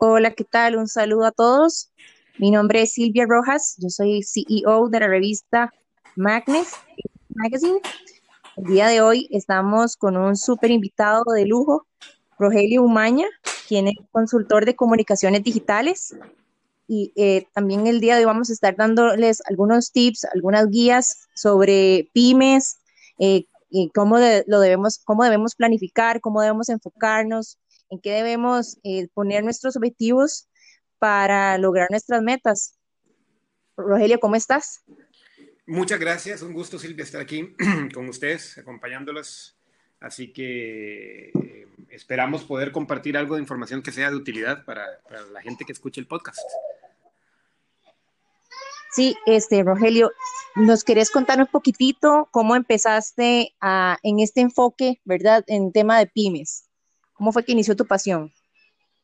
Hola, ¿qué tal? Un saludo a todos. Mi nombre es Silvia Rojas, yo soy CEO de la revista Magnes Magazine. El día de hoy estamos con un súper invitado de lujo, Rogelio Umaña, quien es consultor de comunicaciones digitales. Y eh, también el día de hoy vamos a estar dándoles algunos tips, algunas guías sobre pymes, eh, y cómo lo debemos, cómo debemos planificar, cómo debemos enfocarnos, en qué debemos eh, poner nuestros objetivos para lograr nuestras metas. Rogelio, ¿cómo estás? Muchas gracias, un gusto Silvia estar aquí con ustedes, acompañándolos. Así que eh, esperamos poder compartir algo de información que sea de utilidad para, para, la gente que escuche el podcast. Sí, este Rogelio, ¿nos querés contar un poquitito cómo empezaste a, en este enfoque, verdad, en tema de pymes? ¿Cómo fue que inició tu pasión?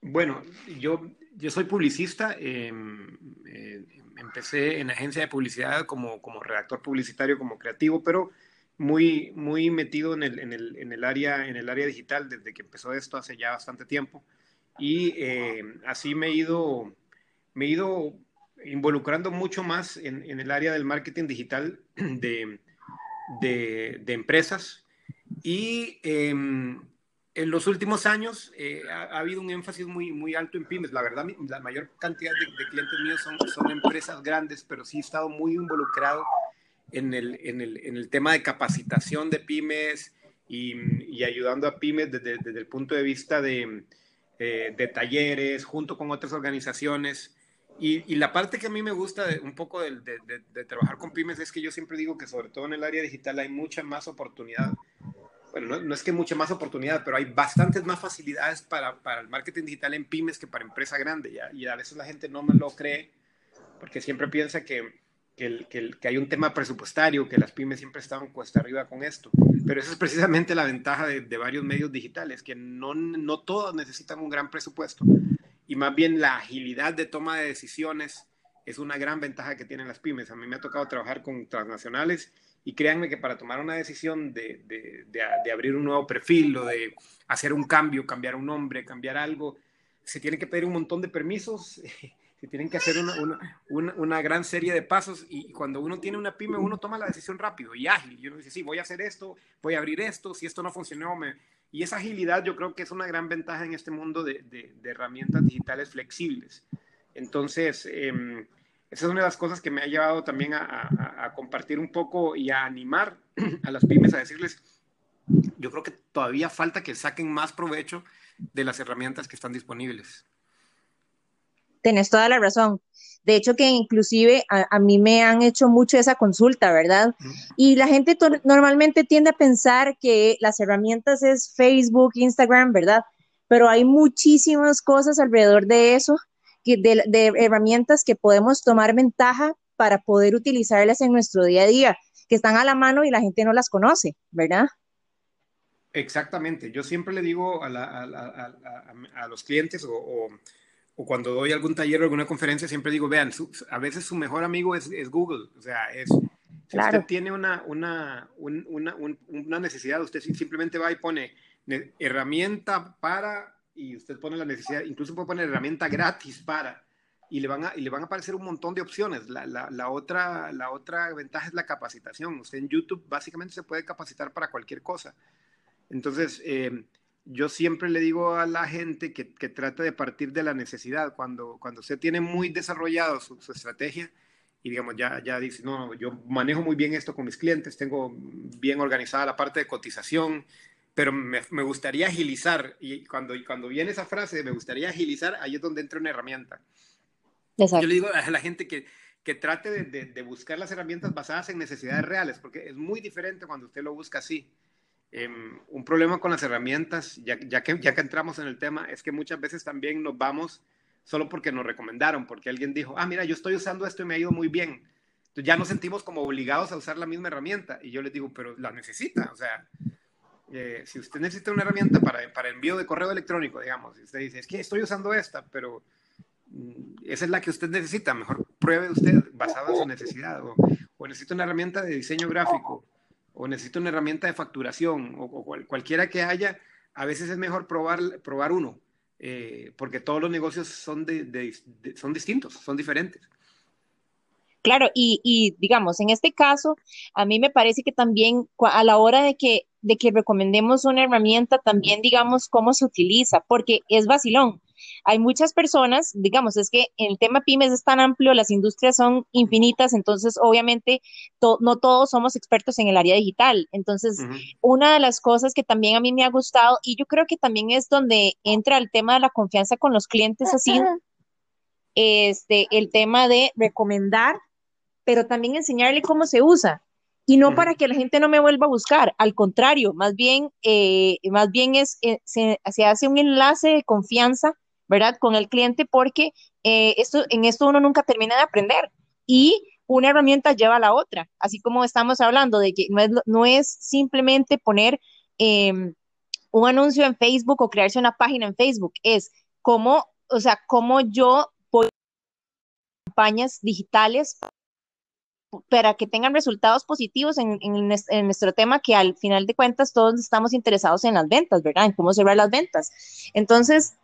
Bueno, yo, yo soy publicista. Em, eh, empecé en agencia de publicidad como, como redactor publicitario, como creativo, pero muy, muy metido en el, en, el, en, el área, en el área digital desde que empezó esto hace ya bastante tiempo. Y em, así me he ido, me he ido involucrando mucho más en, en el área del marketing digital de, de, de empresas. Y en los últimos años eh, ha, habido un énfasis muy, muy alto en pymes. La verdad, la mayor cantidad de, clientes míos son, son, empresas grandes, pero sí he estado muy involucrado en el, en el, en el tema de capacitación de pymes y, y ayudando a pymes desde, desde, el punto de vista de, eh, de talleres, junto con otras organizaciones. Y, y, la parte que a mí me gusta de, un poco de, de, trabajar con pymes es que yo siempre digo que sobre todo en el área digital hay mucha más oportunidad bueno, no, es que mucha más oportunidad, pero hay bastantes más facilidades para, para el marketing digital en pymes que para empresa grande. ¿ya? Y a veces la gente no me lo cree porque siempre piensa que, que, que, hay un tema presupuestario, que las pymes siempre están cuesta arriba con esto. Pero esa es precisamente la ventaja de, de varios medios digitales, que no, no todos necesitan un gran presupuesto. Y más bien la agilidad de toma de decisiones es una gran ventaja que tienen las pymes. A mí me ha tocado trabajar con transnacionales y créanme que para tomar una decisión de, de, de, abrir un nuevo perfil o de hacer un cambio, cambiar un nombre, cambiar algo, se tiene que pedir un montón de permisos, se tienen que hacer una, una, una, gran serie de pasos y cuando uno tiene una pyme, uno toma la decisión rápido y ágil. Y uno dice, sí, voy a hacer esto, voy a abrir esto, si esto no funcionó, me... Y esa agilidad yo creo que es una gran ventaja en este mundo de, de herramientas digitales flexibles. Entonces, eh, esa es una de las cosas que me ha llevado también a, compartir un poco y a animar a las pymes a decirles, yo creo que todavía falta que saquen más provecho de las herramientas que están disponibles. Tienes toda la razón. De hecho, que inclusive a, mí me han hecho mucho esa consulta, ¿verdad? Y la gente normalmente tiende a pensar que las herramientas es Facebook, Instagram, ¿verdad? Pero hay muchísimas cosas alrededor de eso de, herramientas que podemos tomar ventaja para poder utilizarlas en nuestro día a día, que están a la mano y la gente no las conoce, ¿verdad? Exactamente. Yo siempre le digo a, a, los clientes o, o, cuando doy algún taller o alguna conferencia, siempre digo, vean, a veces su mejor amigo es, es Google. O sea, es, si claro. usted tiene una, una, una, una necesidad, usted simplemente va y pone herramienta para y usted pone la necesidad, incluso puede poner herramienta gratis para, y le van a, y le van a aparecer un montón de opciones. La, la, otra, la otra ventaja es la capacitación. Usted en YouTube básicamente se puede capacitar para cualquier cosa. Entonces, eh, yo siempre le digo a la gente que, que, trate de partir de la necesidad. Cuando, cuando usted tiene muy desarrollado su, su estrategia y digamos, ya, ya dice, no, yo manejo muy bien esto con mis clientes, tengo bien organizada la parte de cotización, pero me, me, gustaría agilizar. Y cuando, cuando viene esa frase me gustaría agilizar, ahí es donde entra una herramienta. Exacto. Yo le digo a la gente que, que trate de, de, de, buscar las herramientas basadas en necesidades reales, porque es muy diferente cuando usted lo busca así. Eh, un problema con las herramientas, ya, ya, que, ya que entramos en el tema, es que muchas veces también nos vamos solo porque nos recomendaron, porque alguien dijo, ah, mira, yo estoy usando esto y me ha ido muy bien. Entonces ya nos sentimos como obligados a usar la misma herramienta. Y yo les digo, pero la necesita, o sea, eh, si usted necesita una herramienta para, para, envío de correo electrónico, digamos, y usted dice, es que estoy usando esta, pero mm, esa es la que usted necesita, mejor pruebe usted basada en su necesidad, o, o necesita una herramienta de diseño gráfico, o necesita una herramienta de facturación, o, o cual, cualquiera que haya, a veces es mejor probar, probar uno, eh, porque todos los negocios son, son distintos, son diferentes. Claro, y, digamos, en este caso, a mí me parece que también a la hora de que, de que recomendemos una herramienta, también digamos cómo se utiliza, porque es vacilón. Hay muchas personas, digamos, es que el tema pymes es tan amplio, las industrias son infinitas, entonces obviamente no todos somos expertos en el área digital. Entonces, una de las cosas que también a mí me ha gustado, y yo creo que también es donde entra el tema de la confianza con los clientes, sido este, el tema de recomendar pero también enseñarle cómo se usa. Y no para que la gente no me vuelva a buscar, al contrario, más bien, eh, más bien es, eh, se, hace un enlace de confianza, ¿verdad? Con el cliente porque eh, esto, en esto uno nunca termina de aprender y una herramienta lleva a la otra, así como estamos hablando de que no es, no es simplemente poner em, un anuncio en Facebook o crearse una página en Facebook, es cómo, o sea, cómo yo voy campañas digitales para que tengan resultados positivos en, nuestro tema, que al final de cuentas todos estamos interesados en las ventas, ¿verdad? En cómo cerrar las ventas. Entonces,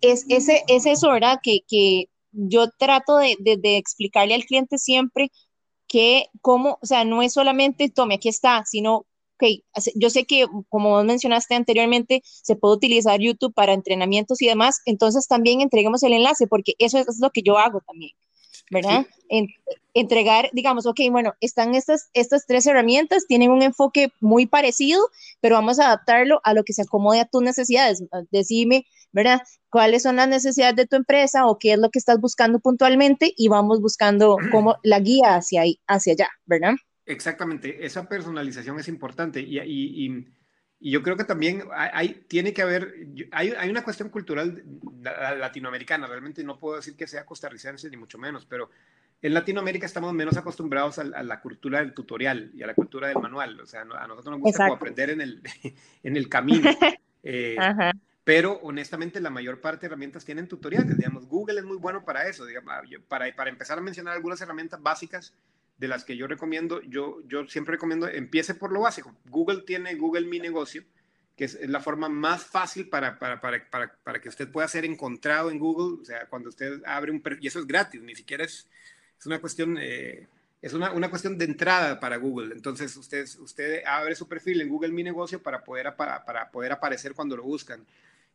es, ese, es eso, ¿verdad? Que, que yo trato de, de, explicarle al cliente siempre que cómo, o sea, no es solamente, tome, aquí está, sino que yo sé que, como vos mencionaste anteriormente, se puede utilizar YouTube para entrenamientos y demás, entonces también entreguemos el enlace, porque eso es lo que yo hago también. ¿verdad? Entregar, digamos, ok, bueno, están estas, estas tres herramientas, tienen un enfoque muy parecido, pero vamos a adaptarlo a lo que se acomode a tus necesidades. Decime, ¿verdad? ¿Cuáles son las necesidades de tu empresa o qué es lo que estás buscando puntualmente? Y vamos buscando como la guía hacia ahí, hacia allá, ¿verdad? Exactamente, esa personalización es importante y, y y yo creo que también hay, tiene que haber, hay, hay, una cuestión cultural latinoamericana, realmente no puedo decir que sea costarricense ni mucho menos, pero en Latinoamérica estamos menos acostumbrados a, la cultura del tutorial y a la cultura del manual, o sea, a nosotros nos gusta aprender en el, en el camino. Eh, pero honestamente la mayor parte de herramientas tienen tutoriales, digamos, Google es muy bueno para eso, digamos, para, para empezar a mencionar algunas herramientas básicas, de las que yo recomiendo, yo, yo siempre recomiendo, empiece por lo básico. Google tiene Google Mi Negocio, que es, la forma más fácil para, para, para, para, que usted pueda ser encontrado en Google. O sea, cuando usted abre un y eso es gratis, ni siquiera es, es una cuestión, eh, es una, una, cuestión de entrada para Google. Entonces, usted, usted abre su perfil en Google Mi Negocio para poder, para, para poder aparecer cuando lo buscan.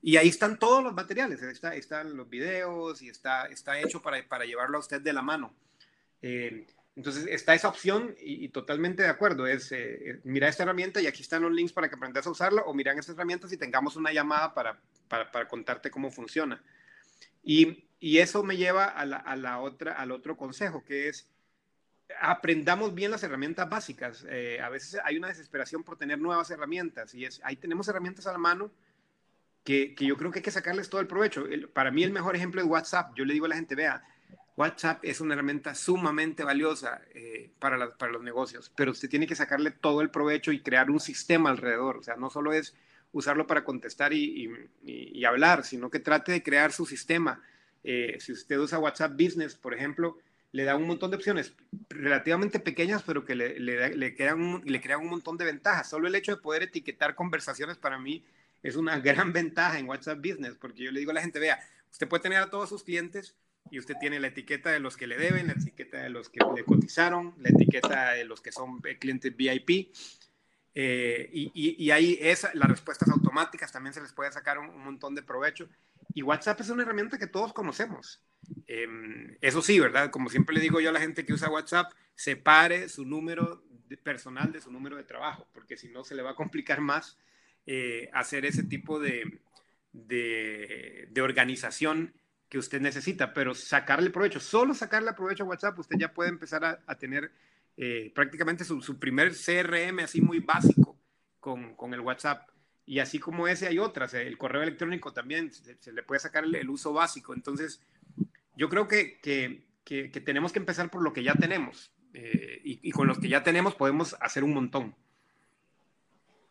Y ahí están todos los materiales, está, están los videos y está, está hecho para, para llevarlo a usted de la mano. Eh, entonces está esa opción y, totalmente de acuerdo. Es, eh, eh, mira esta herramienta y aquí están los links para que aprendas a usarla o miran estas herramientas y tengamos una llamada para, para, contarte cómo funciona. Y, y eso me lleva a la, a la, otra, al otro consejo, que es aprendamos bien las herramientas básicas. Eh, a veces hay una desesperación por tener nuevas herramientas y es, ahí tenemos herramientas a la mano que, que yo creo que hay que sacarles todo el provecho. para mí el mejor ejemplo es WhatsApp. Yo le digo a la gente, vea, WhatsApp es una herramienta sumamente valiosa eh, para, para, los negocios, pero usted tiene que sacarle todo el provecho y crear un sistema alrededor. O sea, no solo es usarlo para contestar y, y, hablar, sino que trate de crear su sistema. Eh, si usted usa WhatsApp Business, por ejemplo, le da un montón de opciones relativamente pequeñas, pero que le, le, le, crean un, le crean un montón de ventajas. Solo el hecho de poder etiquetar conversaciones para mí es una gran ventaja en WhatsApp Business, porque yo le digo a la gente, vea, usted puede tener a todos sus clientes y usted tiene la etiqueta de los que le deben, la etiqueta de los que le cotizaron, la etiqueta de los que son clientes VIP. Eh, y, y, ahí esa, las respuestas automáticas también se les puede sacar un, montón de provecho. Y WhatsApp es una herramienta que todos conocemos. Em, eso sí, ¿verdad? Como siempre le digo yo a la gente que usa WhatsApp, separe su número personal de su número de trabajo, porque si no se le va a complicar más eh, hacer ese tipo de, de, organización que usted necesita, pero sacarle provecho, solo sacarle provecho a WhatsApp, usted ya puede empezar a, tener eh, prácticamente su, primer CRM así muy básico con, con, el WhatsApp. Y así como ese hay otras, el correo electrónico también se, le puede sacar el, uso básico. Entonces, yo creo que, que, que, tenemos que empezar por lo que ya tenemos eh, y, y con los que ya tenemos podemos hacer un montón.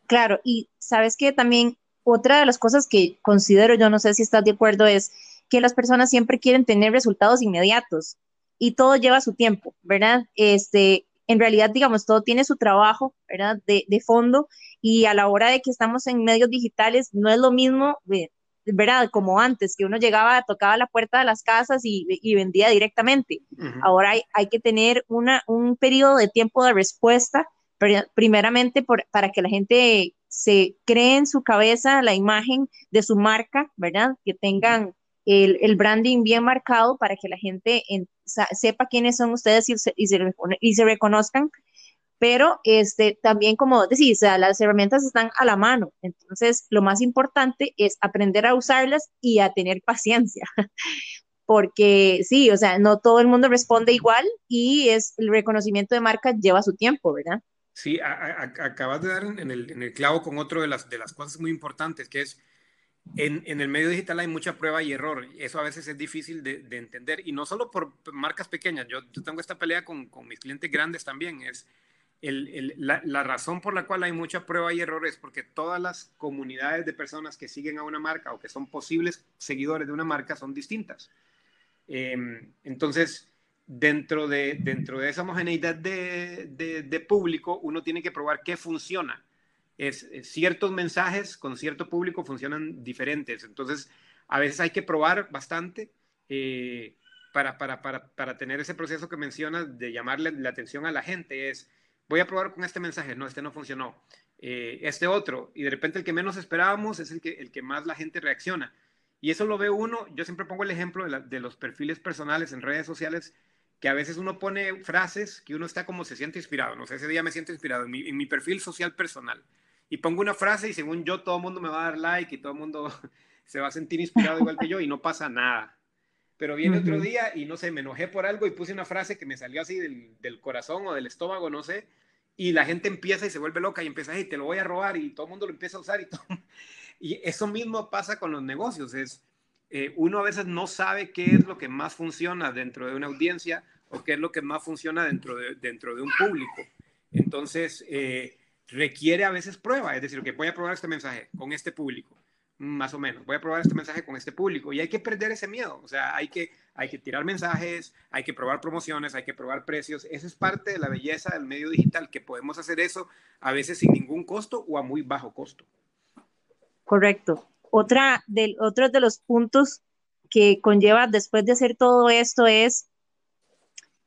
Claro, y sabes que también otra de las cosas que considero, yo no sé si estás de acuerdo, es que las personas siempre quieren tener resultados inmediatos y todo lleva su tiempo, ¿verdad? Este, en realidad, digamos, todo tiene su trabajo, ¿verdad? De, de fondo y a la hora de que estamos en medios digitales, no es lo mismo, ¿verdad? Como antes, que uno llegaba, tocaba la puerta de las casas y, vendía directamente. Ahora hay, hay, que tener una, un periodo de tiempo de respuesta, primeramente para que la gente se cree en su cabeza la imagen de su marca, ¿verdad? Que tengan el, branding bien marcado para que la gente sepa quiénes son ustedes y se reconozcan. Pero este, también como decís, las herramientas están a la mano, entonces lo más importante es aprender a usarlas y a tener paciencia, porque sí, o sea, no todo el mundo responde igual y es el reconocimiento de marca lleva su tiempo, ¿verdad? Sí, acabas de dar en el, en el, clavo con otro de las, de las cosas muy importantes, que es en, el medio digital hay mucha prueba y error. Eso a veces es difícil de, de entender. Y no solo por marcas pequeñas. Yo, tengo esta pelea con, mis clientes grandes también. Es la, razón por la cual hay mucha prueba y error es porque todas las comunidades de personas que siguen a una marca o que son posibles seguidores de una marca son distintas. Em, entonces, dentro de, dentro de esa homogeneidad de, público, uno tiene que probar qué funciona. Es, ciertos mensajes con cierto público funcionan diferentes. Entonces, a veces hay que probar bastante eh, para, para, para, para tener ese proceso que mencionas de llamarle la atención a la gente. Es, voy a probar con este mensaje, no, este no funcionó, eh, este otro, y de repente el que menos esperábamos es el que, el que más la gente reacciona. Y eso lo ve uno, yo siempre pongo el ejemplo de, los perfiles personales en redes sociales, que a veces uno pone frases que uno está como se siente inspirado, no sé, ese día me siento inspirado en mi, en mi perfil social personal, y pongo una frase y según yo todo el mundo me va a dar like y todo el mundo se va a sentir inspirado igual que yo y no pasa nada. Pero viene otro día y no sé, me enojé por algo y puse una frase que me salió así del, del corazón o del estómago, no sé, y la gente empieza y se vuelve loca y empieza, hey, te lo voy a robar y todo el mundo lo empieza a usar y todo. Y eso mismo pasa con los negocios, es eh, uno a veces no sabe qué es lo que más funciona dentro de una audiencia o qué es lo que más funciona dentro de, dentro de un público. Entonces, eh, requiere a veces prueba, es decir, que voy a probar este mensaje con este público más o menos. Voy a probar este mensaje con este público y hay que perder ese miedo. O sea, hay que, hay que tirar mensajes, hay que probar promociones, hay que probar precios. Esa es parte de la belleza del medio digital, que podemos hacer eso a veces sin ningún costo o a muy bajo costo. Correcto. Otra del, otro de los puntos que conlleva después de hacer todo esto es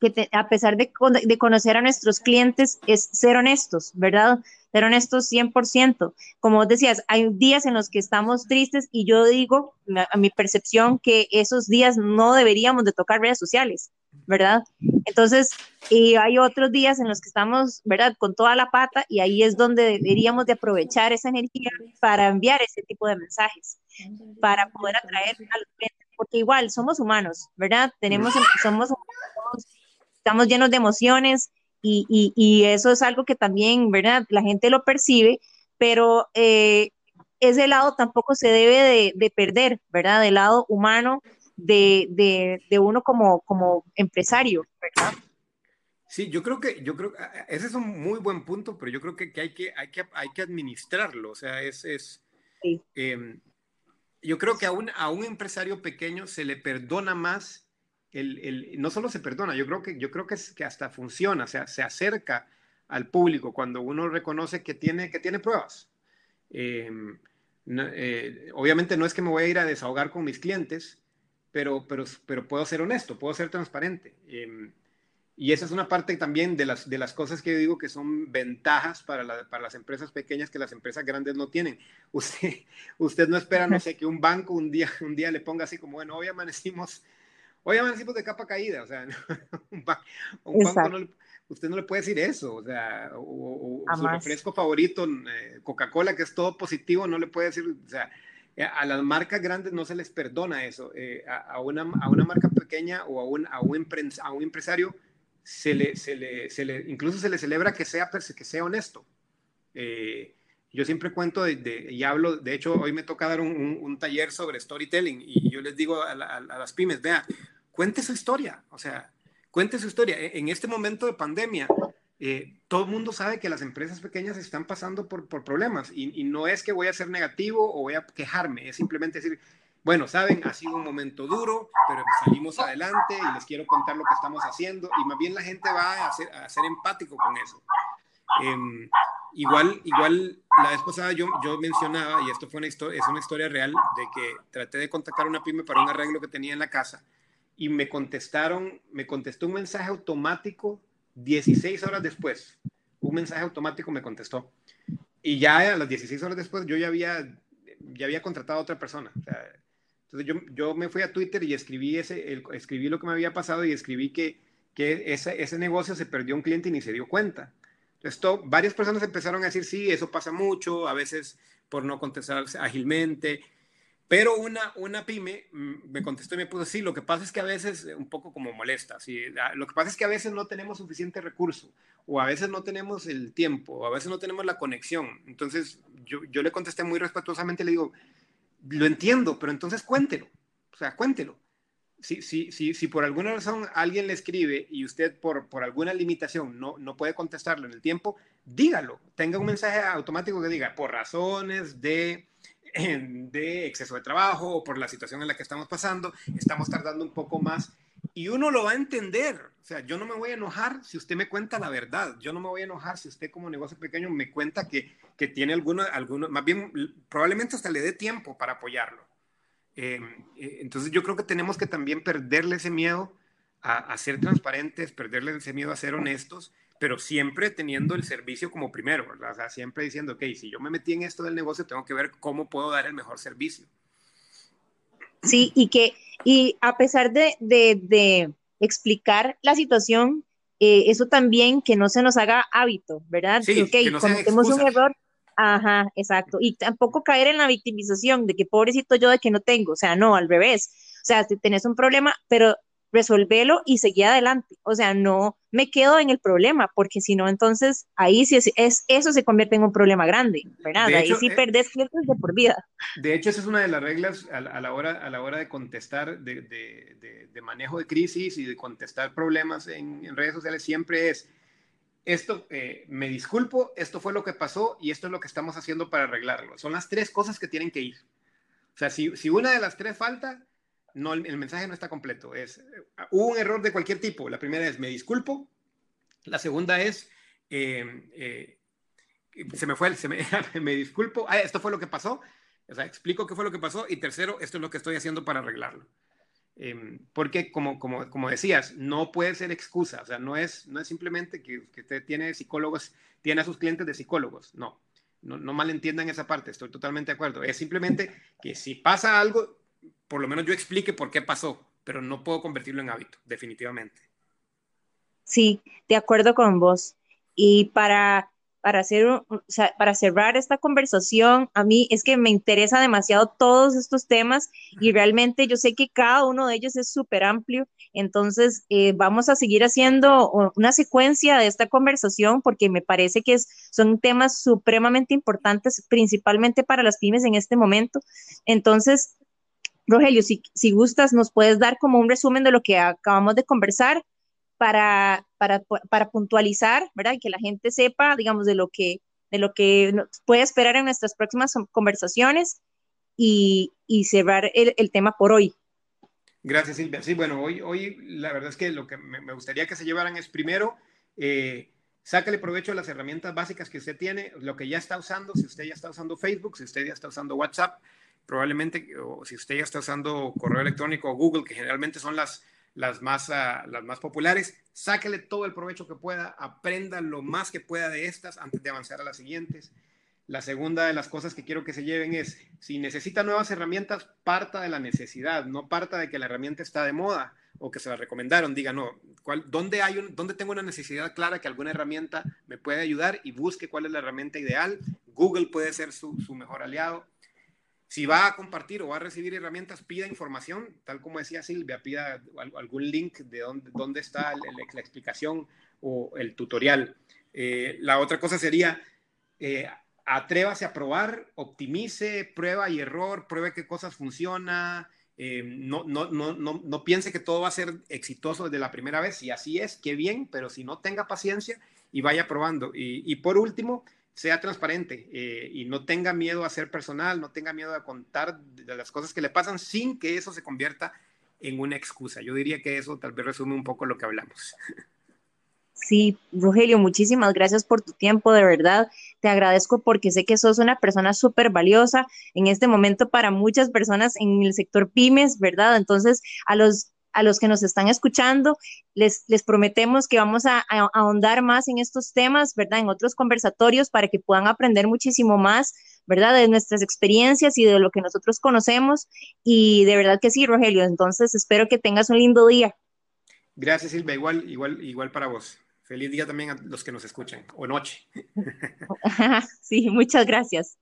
que a pesar de, de, conocer a nuestros clientes, es ser honestos, ¿verdad? Ser honestos 100%. Como vos decías, hay días en los que estamos tristes y yo digo, a mi percepción, que esos días no deberíamos de tocar redes sociales, ¿verdad? Entonces, y hay otros días en los que estamos, ¿verdad? Con toda la pata y ahí es donde deberíamos de aprovechar esa energía para enviar ese tipo de mensajes, para poder atraer a los clientes, porque igual somos humanos, ¿verdad? Tenemos, somos humanos estamos llenos de emociones y, eso es algo que también, ¿verdad? La gente lo percibe, pero eh, ese lado tampoco se debe de, perder, ¿verdad? Del lado humano de, uno como, como empresario, ¿verdad? Sí, yo creo que, yo creo, ese es un muy buen punto, pero yo creo que, hay, que, hay, que hay que administrarlo, o sea, es, es em, yo creo que a un, a un empresario pequeño se le perdona más no solo se perdona, yo creo que, yo creo que, es, que hasta funciona, o sea, se acerca al público cuando uno reconoce que tiene, que tiene pruebas. Em, eh, obviamente no es que me voy a ir a desahogar con mis clientes, pero, pero, pero puedo ser honesto, puedo ser transparente. Em, y esa es una parte también de las, de las cosas que yo digo que son ventajas para, para las empresas pequeñas que las empresas grandes no tienen. Usted, usted no espera, no sé, que un banco un día, un día le ponga así como, bueno, hoy amanecimos Oye, amanecimos de capa caída, o sea, un, banco no usted no le puede decir eso, o sea, o, su refresco favorito, eh, Coca-Cola, que es todo positivo, no le puede decir, o sea, eh, a las marcas grandes no se les perdona eso, eh, a, una, a, una, marca pequeña o a un, a un, a un empresario se le, se le, se le, incluso se le celebra que sea, que sea honesto. yo siempre cuento de, y hablo, de hecho hoy me toca dar un, un, taller sobre storytelling y yo les digo a, a las pymes, vea, cuente su historia, o sea, cuente su historia. E, en este momento de pandemia, eh, todo el mundo sabe que las empresas pequeñas están pasando por, problemas y, no es que voy a ser negativo o voy a quejarme, es simplemente decir, bueno, saben, ha sido un momento duro, pero salimos adelante y les quiero contar lo que estamos haciendo y más bien la gente va a ser, empático con eso. Em, igual, igual la vez pasada yo, yo mencionaba, y esto fue una es una historia real, de que traté de contactar a una pyme para un arreglo que tenía en la casa y me contestaron, me contestó un mensaje automático 16 horas después. Un mensaje automático me contestó. Y ya a las 16 horas después yo ya había, ya había contratado a otra persona. entonces yo, yo, me fui a Twitter y escribí, ese, escribí lo que me había pasado y escribí que, que ese, ese negocio se perdió un cliente y ni se dio cuenta. Esto, varias personas empezaron a decir, sí, eso pasa mucho, a veces por no contestar ágilmente, pero una, una pyme mm, me contestó y me puso, sí, lo que pasa es que a veces, eh, un poco como molesta, sí, lo que pasa es que a veces no tenemos suficiente recurso, o a veces no tenemos el tiempo, o a veces no tenemos la conexión. Entonces yo, yo le contesté muy respetuosamente, le digo, lo entiendo, pero entonces cuéntelo, o sea, cuéntelo si, si, si, si por alguna razón alguien le escribe y usted por, por alguna limitación no, no puede contestarlo en el tiempo, dígalo. Tenga un mensaje automático que diga, por razones de, de exceso de trabajo o por la situación en la que estamos pasando, estamos tardando un poco más. Y uno lo va a entender. O sea, yo no me voy a enojar si usted me cuenta la verdad. Yo no me voy a enojar si usted como negocio pequeño me cuenta que, que tiene alguno, alguno, más bien, probablemente hasta le dé tiempo para apoyarlo. Eh, eh, entonces yo creo que tenemos que también perderle ese miedo a, ser transparentes, perderle ese miedo a ser honestos, pero siempre teniendo el servicio como primero, ¿verdad? O sea, siempre diciendo, ok, si yo me metí en esto del negocio, tengo que ver cómo puedo dar el mejor servicio. Sí, y que, y a pesar de, de, de explicar la situación, eh, eso también que no se nos haga hábito, ¿verdad? Sí, que no cometemos un error, Ajá, exacto. Y tampoco caer en la victimización de que pobrecito yo de que no tengo, o sea, no, al revés. O sea, si tenés un problema, pero resolvelo y seguí adelante. O sea, no me quedo en el problema, porque si no, entonces ahí sí es, eso se convierte en un problema grande, ¿verdad? ahí sí eh, perdés clientes de por vida. De hecho, esa es una de las reglas a, la, hora, a la hora de contestar, de, de, de, manejo de crisis y de contestar problemas en, en redes sociales, siempre es esto, eh, me disculpo, esto fue lo que pasó y esto es lo que estamos haciendo para arreglarlo. Son las tres cosas que tienen que ir. O sea, si, si una de las tres falta, no, el, mensaje no está completo. Es, hubo un error de cualquier tipo. La primera es, me disculpo. La segunda es, eh, eh, se me fue, se me, me disculpo. Ah, esto fue lo que pasó. O sea, explico qué fue lo que pasó. Y tercero, esto es lo que estoy haciendo para arreglarlo. Em, porque como, como, como, decías, no puede ser excusa, o sea, no es, no es simplemente que, que, usted tiene psicólogos, tiene a sus clientes de psicólogos, no, no, no malentiendan esa parte, estoy totalmente de acuerdo, es simplemente que si pasa algo, por lo menos yo explique por qué pasó, pero no puedo convertirlo en hábito, definitivamente. Sí, de acuerdo con vos. Y para para, hacer, para cerrar esta conversación, a mí es que me interesa demasiado todos estos temas y realmente yo sé que cada uno de ellos es súper amplio, entonces eh, vamos a seguir haciendo una secuencia de esta conversación porque me parece que son temas supremamente importantes, principalmente para las pymes en este momento. Entonces, Rogelio, si, si gustas, nos puedes dar como un resumen de lo que acabamos de conversar para, para, para puntualizar, ¿verdad? Y que la gente sepa, digamos, de lo que, de lo que puede esperar en nuestras próximas conversaciones y, y cerrar el, el, tema por hoy. Gracias, Silvia. Sí, bueno, hoy, hoy la verdad es que lo que me, gustaría que se llevaran es primero, eh, sácale provecho de las herramientas básicas que usted tiene, lo que ya está usando, si usted ya está usando Facebook, si usted ya está usando WhatsApp, probablemente, si usted ya está usando correo electrónico o Google, que generalmente son las las más, uh, las más populares. Sáquele todo el provecho que pueda, aprenda lo más que pueda de estas antes de avanzar a las siguientes. La segunda de las cosas que quiero que se lleven es, si necesita nuevas herramientas, parta de la necesidad, no parta de que la herramienta está de moda o que se la recomendaron. Diga, no, ¿cuál, dónde, hay un, ¿dónde tengo una necesidad clara que alguna herramienta me puede ayudar? Y busque cuál es la herramienta ideal. Google puede ser su, su mejor aliado si va a compartir o va a recibir herramientas, pida información, tal como decía Silvia, pida algún link de dónde, está la explicación o el tutorial. Eh, la otra cosa sería, eh, atrévase a probar, optimice, prueba y error, pruebe qué cosas funcionan, eh, no, no, no, no, piense que todo va a ser exitoso desde la primera vez, si así es, qué bien, pero si no tenga paciencia y vaya probando. Y por último, sea transparente eh, y no tenga miedo a ser personal, no tenga miedo a contar las cosas que le pasan sin que eso se convierta en una excusa. Yo diría que eso tal vez resume un poco lo que hablamos. Sí, Rogelio, muchísimas gracias por tu tiempo, de verdad. Te agradezco porque sé que sos una persona súper valiosa en este momento para muchas personas en el sector pymes, ¿verdad? Entonces, a los a los que nos están escuchando, les, les prometemos que vamos a, a, ahondar más en estos temas, ¿verdad? En otros conversatorios para que puedan aprender muchísimo más, ¿verdad? De nuestras experiencias y de lo que nosotros conocemos. Y de verdad que sí, Rogelio. Entonces, espero que tengas un lindo día. Gracias, Silvia. Igual, igual, igual para vos. Feliz día también a los que nos escuchan, o noche. sí, muchas gracias.